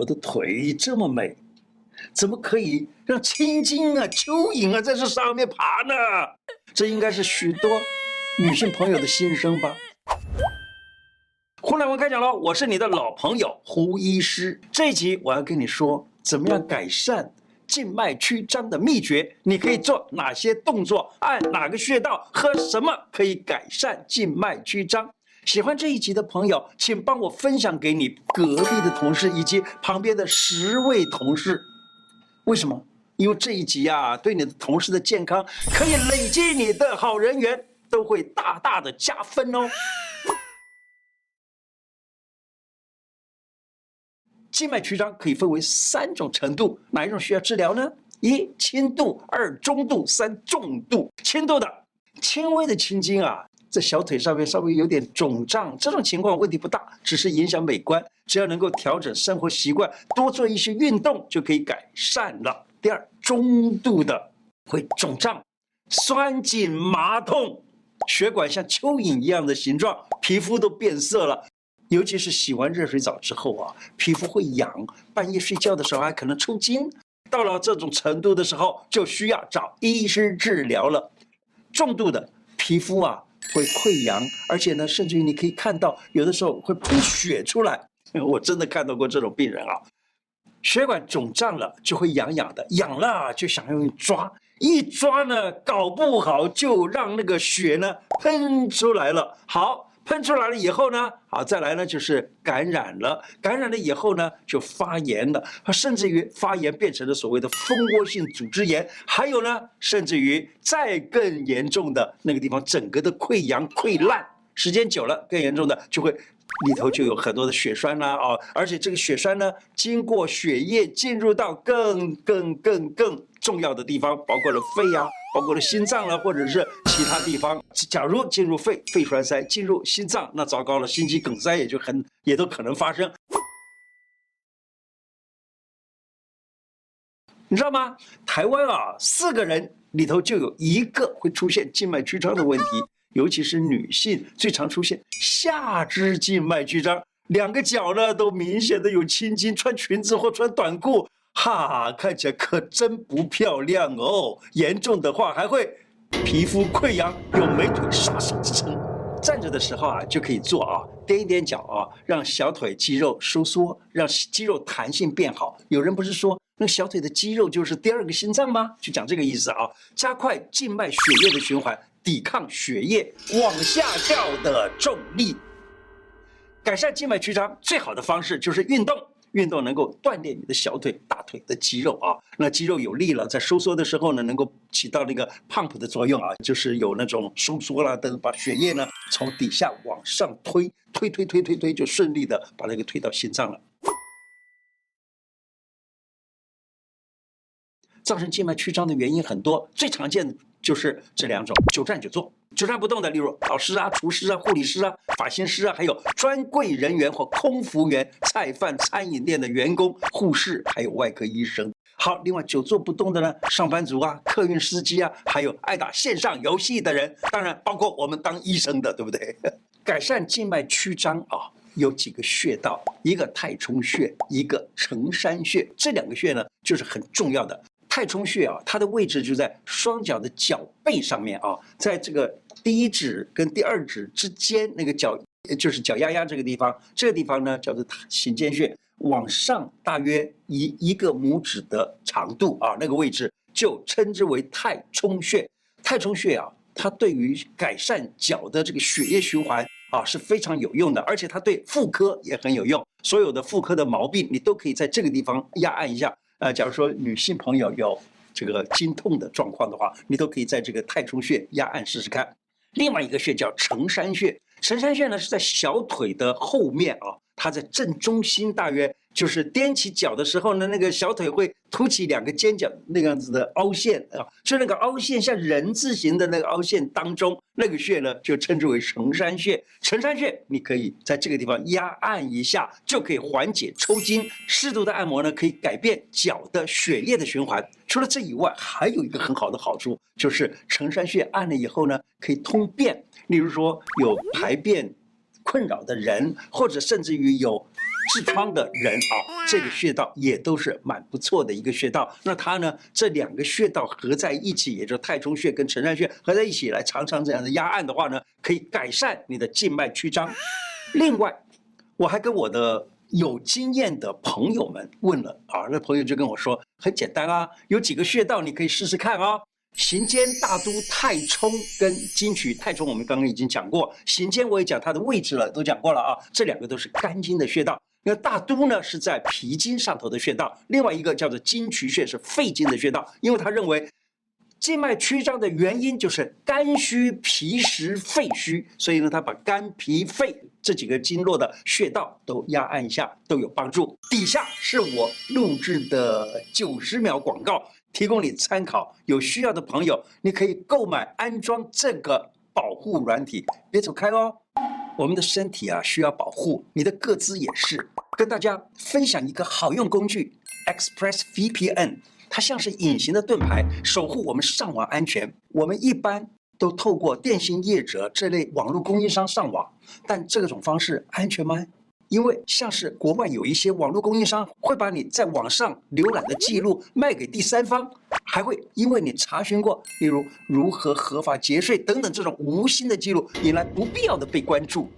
我的腿这么美，怎么可以让青筋啊、蚯蚓啊在这上面爬呢？这应该是许多女性朋友的心声吧。胡乃文开讲了，我是你的老朋友胡医师。这一集我要跟你说，怎么样改善静脉曲张的秘诀？你可以做哪些动作？按哪个穴道？喝什么可以改善静脉曲张？喜欢这一集的朋友，请帮我分享给你隔壁的同事以及旁边的十位同事。为什么？因为这一集啊，对你的同事的健康可以累积你的好人缘，都会大大的加分哦。静脉曲张可以分为三种程度，哪一种需要治疗呢？一轻度，二中度，三重度。轻度的，轻微的青筋啊。在小腿上面稍微有点肿胀，这种情况问题不大，只是影响美观。只要能够调整生活习惯，多做一些运动，就可以改善了。第二，中度的会肿胀、酸紧、麻痛，血管像蚯蚓一样的形状，皮肤都变色了。尤其是洗完热水澡之后啊，皮肤会痒，半夜睡觉的时候还可能抽筋。到了这种程度的时候，就需要找医师治疗了。重度的皮肤啊。会溃疡，而且呢，甚至于你可以看到，有的时候会喷血出来。我真的看到过这种病人啊，血管肿胀了就会痒痒的，痒了就想用抓，一抓呢，搞不好就让那个血呢喷出来了。好。喷出来了以后呢，好，再来呢就是感染了，感染了以后呢就发炎了，甚至于发炎变成了所谓的蜂窝性组织炎，还有呢，甚至于再更严重的那个地方，整个的溃疡溃烂，时间久了更严重的就会里头就有很多的血栓啦，哦，而且这个血栓呢，经过血液进入到更更更更重要的地方，包括了肺呀、包括了心脏了，或者是其他地方。假如进入肺，肺栓塞；进入心脏，那糟糕了，心肌梗塞也就很也都可能发生。你知道吗？台湾啊，四个人里头就有一个会出现静脉曲张的问题，尤其是女性最常出现下肢静脉曲张，两个脚呢都明显的有青筋，穿裙子或穿短裤。哈，看起来可真不漂亮哦！严重的话还会皮肤溃疡，有美腿杀手之称。站着的时候啊，就可以做啊，踮一踮脚啊，让小腿肌肉收缩，让肌肉弹性变好。有人不是说那小腿的肌肉就是第二个心脏吗？就讲这个意思啊，加快静脉血液的循环，抵抗血液往下掉的重力。改善静脉曲张最好的方式就是运动。运动能够锻炼你的小腿、大腿的肌肉啊，那肌肉有力了，在收缩的时候呢，能够起到那个 pump 的作用啊，就是有那种收缩啦，等把血液呢从底下往上推，推推推推推，就顺利的把那个推到心脏了。造成静脉曲张的原因很多，最常见的就是这两种：久站久坐。久站不动的，例如老师啊、厨师啊、护理师啊、发型师啊，还有专柜人员或空服员、菜贩、餐饮店的员工、护士，还有外科医生。好，另外久坐不动的呢，上班族啊、客运司机啊，还有爱打线上游戏的人，当然包括我们当医生的，对不对？改善静脉曲张啊，有几个穴道，一个太冲穴，一个承山穴，这两个穴呢，就是很重要的。太冲穴啊，它的位置就在双脚的脚背上面啊，在这个第一指跟第二指之间那个脚，就是脚丫丫这个地方，这个地方呢叫做行间穴，往上大约一一个拇指的长度啊，那个位置就称之为太冲穴。太冲穴啊，它对于改善脚的这个血液循环啊是非常有用的，而且它对妇科也很有用。所有的妇科的毛病，你都可以在这个地方压按一下。呃，假如说女性朋友有这个经痛的状况的话，你都可以在这个太冲穴压按试试看。另外一个穴叫承山穴，承山穴呢是在小腿的后面啊，它在正中心，大约。就是踮起脚的时候呢，那个小腿会凸起两个尖角那个样子的凹陷啊，就那个凹陷像人字形的那个凹陷当中，那个穴呢就称之为承山穴。承山穴你可以在这个地方压按一下，就可以缓解抽筋。适度的按摩呢，可以改变脚的血液的循环。除了这以外，还有一个很好的好处，就是承山穴按了以后呢，可以通便。例如说有排便困扰的人，或者甚至于有。痔疮的人啊，这个穴道也都是蛮不错的一个穴道。那它呢，这两个穴道合在一起，也就是太冲穴跟承山穴合在一起来常常这样的压按的话呢，可以改善你的静脉曲张。另外，我还跟我的有经验的朋友们问了啊，那朋友就跟我说，很简单啊，有几个穴道你可以试试看啊。行间、大都、太冲跟金曲。太冲我们刚刚已经讲过，行间我也讲它的位置了，都讲过了啊。这两个都是肝经的穴道。那大都呢是在脾经上头的穴道，另外一个叫做经渠穴是肺经的穴道。因为他认为静脉曲张的原因就是肝虚、脾实、肺虚，所以呢他把肝、脾、肺这几个经络的穴道都压按一下，都有帮助。底下是我录制的九十秒广告。提供你参考，有需要的朋友，你可以购买安装这个保护软体。别走开哦，我们的身体啊需要保护，你的个资也是。跟大家分享一个好用工具，Express VPN，它像是隐形的盾牌，守护我们上网安全。我们一般都透过电信业者这类网络供应商上网，但这种方式安全吗？因为像是国外有一些网络供应商会把你在网上浏览的记录卖给第三方，还会因为你查询过，例如如何合法节税等等这种无心的记录，引来不必要的被关注。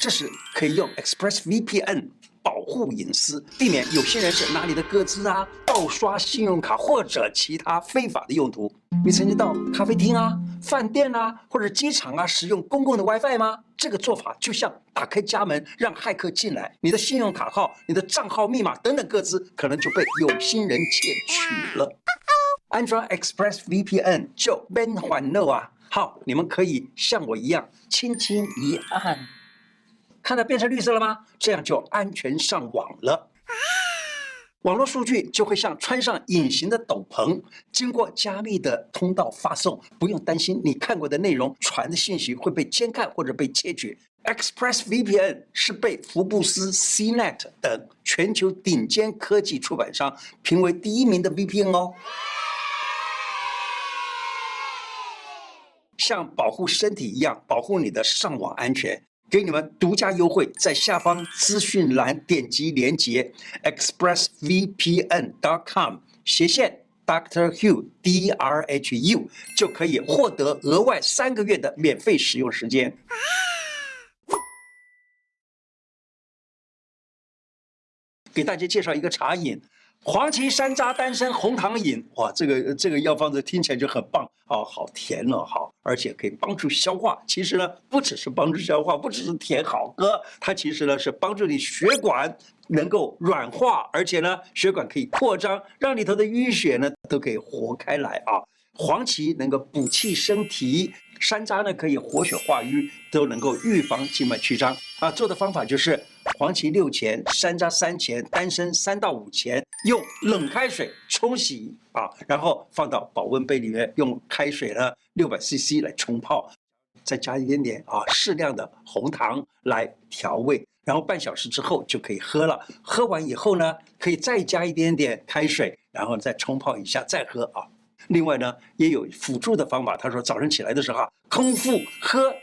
这时可以用 ExpressVPN 保护隐私，避免有些人是拿你的个资啊，盗刷信用卡或者其他非法的用途。你曾经到咖啡厅啊、饭店啊或者机场啊使用公共的 WiFi 吗？这个做法就像打开家门让骇客进来，你的信用卡号、你的账号密码等等个资可能就被有心人窃取了。安装 Express VPN 就免烦恼啊！好，你们可以像我一样轻轻一按，看到变成绿色了吗？这样就安全上网了。网络数据就会像穿上隐形的斗篷，经过加密的通道发送，不用担心你看过的内容传的信息会被监看或者被窃取。ExpressVPN 是被福布斯、CNET 等全球顶尖科技出版商评为第一名的 VPN 哦。像保护身体一样，保护你的上网安全。给你们独家优惠，在下方资讯栏点击链接，expressvpn.com 斜线 Dr. Hugh D R H U 就可以获得额外三个月的免费使用时间。给大家介绍一个茶饮。黄芪山楂丹参红糖饮，哇，这个这个药方子听起来就很棒哦，好甜哦，好，而且可以帮助消化。其实呢，不只是帮助消化，不只是甜好喝，它其实呢是帮助你血管能够软化，而且呢血管可以扩张，让里头的淤血呢都可以活开来啊。黄芪能够补气生提，山楂呢可以活血化瘀，都能够预防静脉曲张啊。做的方法就是。黄芪六钱，山楂三钱，丹参三到五钱，用冷开水冲洗啊，然后放到保温杯里面，用开水呢六百 CC 来冲泡，再加一点点啊适量的红糖来调味，然后半小时之后就可以喝了。喝完以后呢，可以再加一点点开水，然后再冲泡一下再喝啊。另外呢，也有辅助的方法，他说早上起来的时候啊，空腹喝。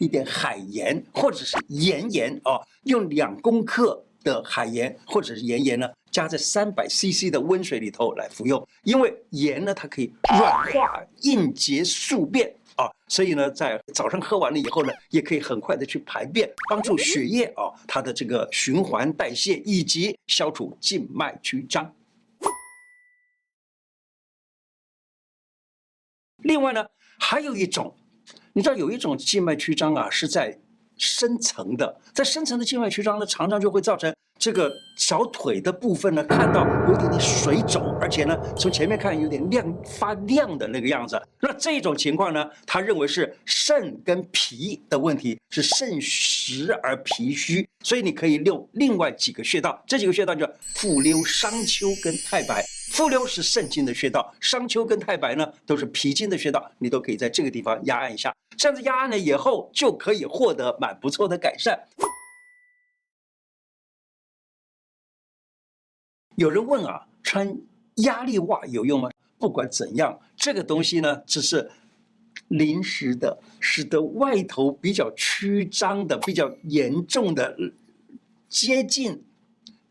一点海盐或者是盐盐啊，用两公克的海盐或者是盐盐呢，加在三百 CC 的温水里头来服用。因为盐呢，它可以软化硬结宿便啊，所以呢，在早上喝完了以后呢，也可以很快的去排便，帮助血液啊它的这个循环代谢以及消除静脉曲张。另外呢，还有一种。你知道有一种静脉曲张啊，是在深层的，在深层的静脉曲张呢，常常就会造成这个小腿的部分呢，看到有点点水肿，而且呢，从前面看有点亮发亮的那个样子。那这种情况呢，他认为是肾跟脾的问题，是肾实而脾虚，所以你可以用另外几个穴道，这几个穴道叫复溜、商丘跟太白。复溜是肾经的穴道，商丘跟太白呢都是脾经的穴道，你都可以在这个地方压按一下。这样子压按了以后，就可以获得蛮不错的改善。有人问啊，穿压力袜有用吗？不管怎样，这个东西呢，只是临时的，使得外头比较曲张的、比较严重的接近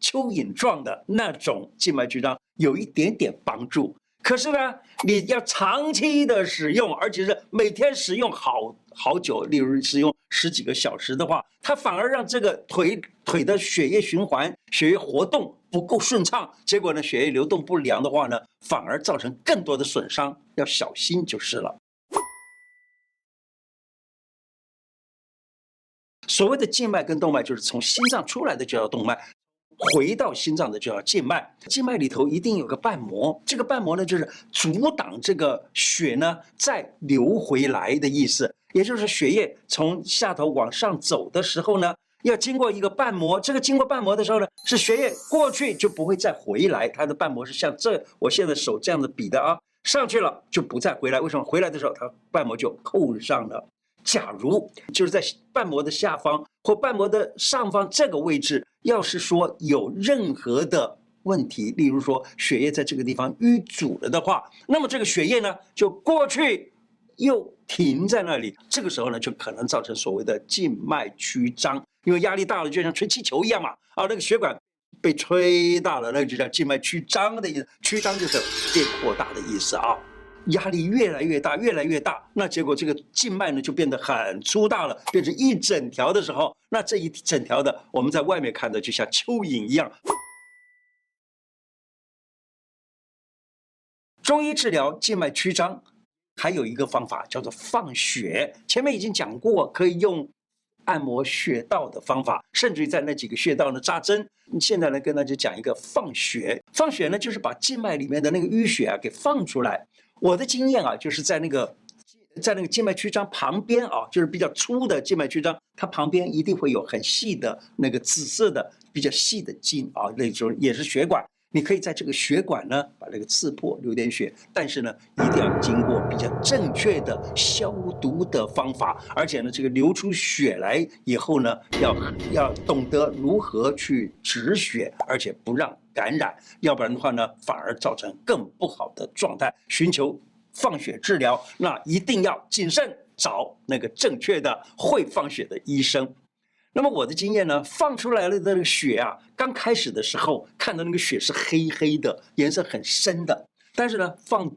蚯蚓状的那种静脉曲张有一点点帮助。可是呢，你要长期的使用，而且是每天使用好好久，例如使用十几个小时的话，它反而让这个腿腿的血液循环、血液活动不够顺畅，结果呢，血液流动不良的话呢，反而造成更多的损伤，要小心就是了。所谓的静脉跟动脉，就是从心脏出来的就叫动脉。回到心脏的就叫静脉，静脉里头一定有个瓣膜，这个瓣膜呢就是阻挡这个血呢再流回来的意思，也就是血液从下头往上走的时候呢，要经过一个瓣膜，这个经过瓣膜的时候呢，是血液过去就不会再回来，它的瓣膜是像这我现在手这样子比的啊，上去了就不再回来，为什么？回来的时候它瓣膜就扣上了。假如就是在瓣膜的下方或瓣膜的上方这个位置，要是说有任何的问题，例如说血液在这个地方淤阻了的话，那么这个血液呢就过去又停在那里，这个时候呢就可能造成所谓的静脉曲张，因为压力大了就像吹气球一样嘛，啊，那个血管被吹大了，那个就叫静脉曲张的意思，曲张就是变扩大的意思啊。压力越来越大，越来越大，那结果这个静脉呢就变得很粗大了，变成一整条的时候，那这一整条的我们在外面看的就像蚯蚓一样。中医治疗静脉曲张，还有一个方法叫做放血。前面已经讲过，可以用按摩穴道的方法，甚至于在那几个穴道呢扎针。现在呢跟大家讲一个放血。放血呢就是把静脉里面的那个淤血啊给放出来。我的经验啊，就是在那个，在那个静脉曲张旁边啊，就是比较粗的静脉曲张，它旁边一定会有很细的那个紫色的比较细的筋啊，那种也是血管。你可以在这个血管呢把那个刺破，流点血，但是呢一定要经过比较正确的消毒的方法，而且呢这个流出血来以后呢，要要懂得如何去止血，而且不让。感染，要不然的话呢，反而造成更不好的状态。寻求放血治疗，那一定要谨慎，找那个正确的会放血的医生。那么我的经验呢，放出来了的那个血啊，刚开始的时候看到那个血是黑黑的，颜色很深的，但是呢，放。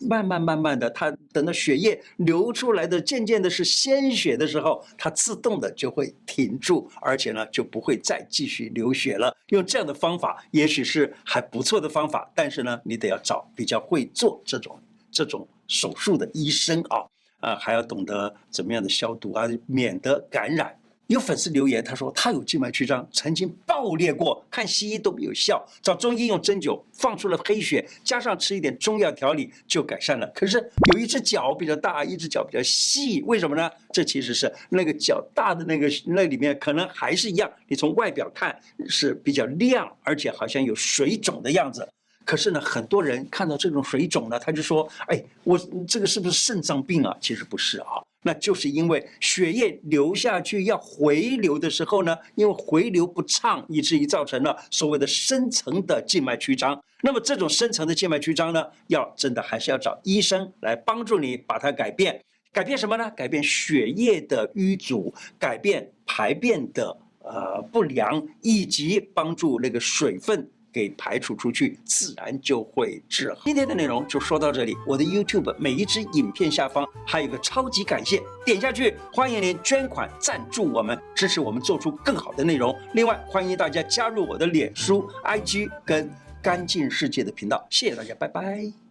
慢慢慢慢的，它等到血液流出来的渐渐的是鲜血的时候，它自动的就会停住，而且呢就不会再继续流血了。用这样的方法，也许是还不错的方法，但是呢，你得要找比较会做这种这种手术的医生啊，啊，还要懂得怎么样的消毒啊，免得感染。有粉丝留言，他说他有静脉曲张，曾经爆裂过，看西医都没有效，找中医用针灸放出了黑血，加上吃一点中药调理就改善了。可是有一只脚比较大，一只脚比较细，为什么呢？这其实是那个脚大的那个那里面可能还是一样，你从外表看是比较亮，而且好像有水肿的样子。可是呢，很多人看到这种水肿呢，他就说：“哎，我这个是不是肾脏病啊？”其实不是啊。那就是因为血液流下去要回流的时候呢，因为回流不畅，以至于造成了所谓的深层的静脉曲张。那么这种深层的静脉曲张呢，要真的还是要找医生来帮助你把它改变。改变什么呢？改变血液的淤阻，改变排便的呃不良，以及帮助那个水分。给排除出去，自然就会治好。今天的内容就说到这里。我的 YouTube 每一支影片下方还有个超级感谢，点下去，欢迎您捐款赞助我们，支持我们做出更好的内容。另外，欢迎大家加入我的脸书、IG 跟干净世界的频道。谢谢大家，拜拜。